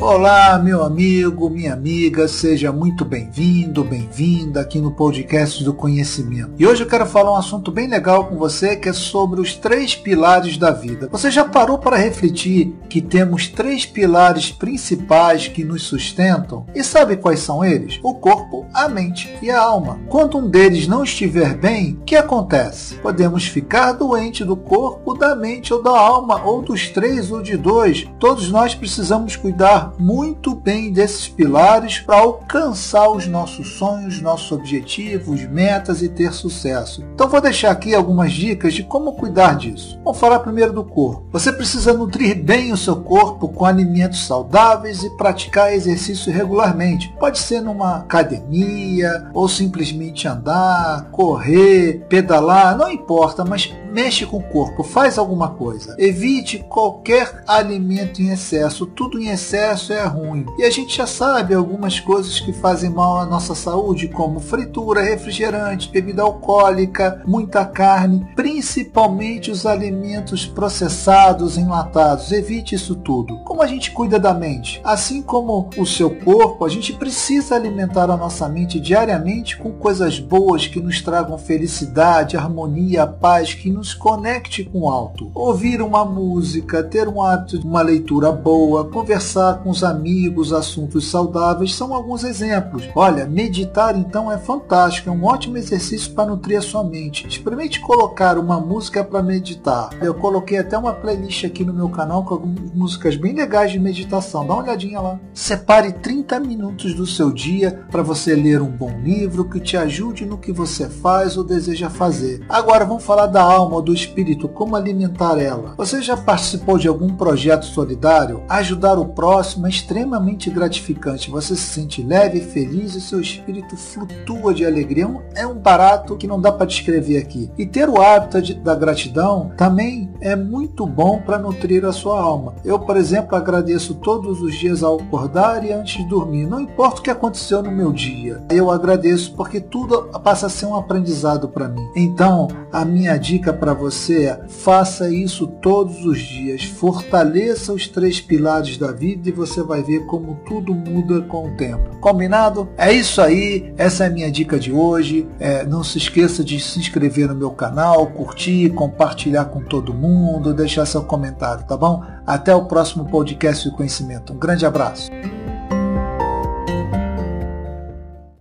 Olá, meu amigo, minha amiga, seja muito bem-vindo, bem-vinda aqui no podcast do conhecimento. E hoje eu quero falar um assunto bem legal com você que é sobre os três pilares da vida. Você já parou para refletir que temos três pilares principais que nos sustentam? E sabe quais são eles? O corpo, a mente e a alma. Quando um deles não estiver bem, o que acontece? Podemos ficar doente do corpo, da mente ou da alma, ou dos três ou de dois. Todos nós precisamos cuidar muito bem desses pilares para alcançar os nossos sonhos, nossos objetivos, metas e ter sucesso. Então vou deixar aqui algumas dicas de como cuidar disso. Vamos falar primeiro do corpo. Você precisa nutrir bem o seu corpo com alimentos saudáveis e praticar exercício regularmente. Pode ser numa academia ou simplesmente andar, correr, pedalar, não importa, mas mexe com o corpo, faz alguma coisa. Evite qualquer alimento em excesso, tudo em excesso é ruim. E a gente já sabe algumas coisas que fazem mal à nossa saúde, como fritura, refrigerante, bebida alcoólica, muita carne, principalmente os alimentos processados, enlatados. Evite isso tudo. Como a gente cuida da mente? Assim como o seu corpo, a gente precisa alimentar a nossa mente diariamente com coisas boas que nos tragam felicidade, harmonia, paz, que nos nos conecte com o alto. Ouvir uma música, ter um hábito de uma leitura boa, conversar com os amigos, assuntos saudáveis são alguns exemplos. Olha, meditar então é fantástico, é um ótimo exercício para nutrir a sua mente. Experimente colocar uma música para meditar. Eu coloquei até uma playlist aqui no meu canal com algumas músicas bem legais de meditação. Dá uma olhadinha lá. Separe 30 minutos do seu dia para você ler um bom livro que te ajude no que você faz ou deseja fazer. Agora vamos falar da alma alma ou do espírito, como alimentar ela. Você já participou de algum projeto solidário? Ajudar o próximo é extremamente gratificante. Você se sente leve feliz e seu espírito flutua de alegria. É um barato que não dá para descrever aqui. E ter o hábito de, da gratidão também é muito bom para nutrir a sua alma. Eu, por exemplo, agradeço todos os dias ao acordar e antes de dormir. Não importa o que aconteceu no meu dia, eu agradeço porque tudo passa a ser um aprendizado para mim. Então, a minha dica para você é: faça isso todos os dias, fortaleça os três pilares da vida e você vai ver como tudo muda com o tempo. Combinado? É isso aí, essa é a minha dica de hoje. É, não se esqueça de se inscrever no meu canal, curtir, compartilhar com todo mundo, deixar seu comentário, tá bom? Até o próximo podcast de conhecimento. Um grande abraço.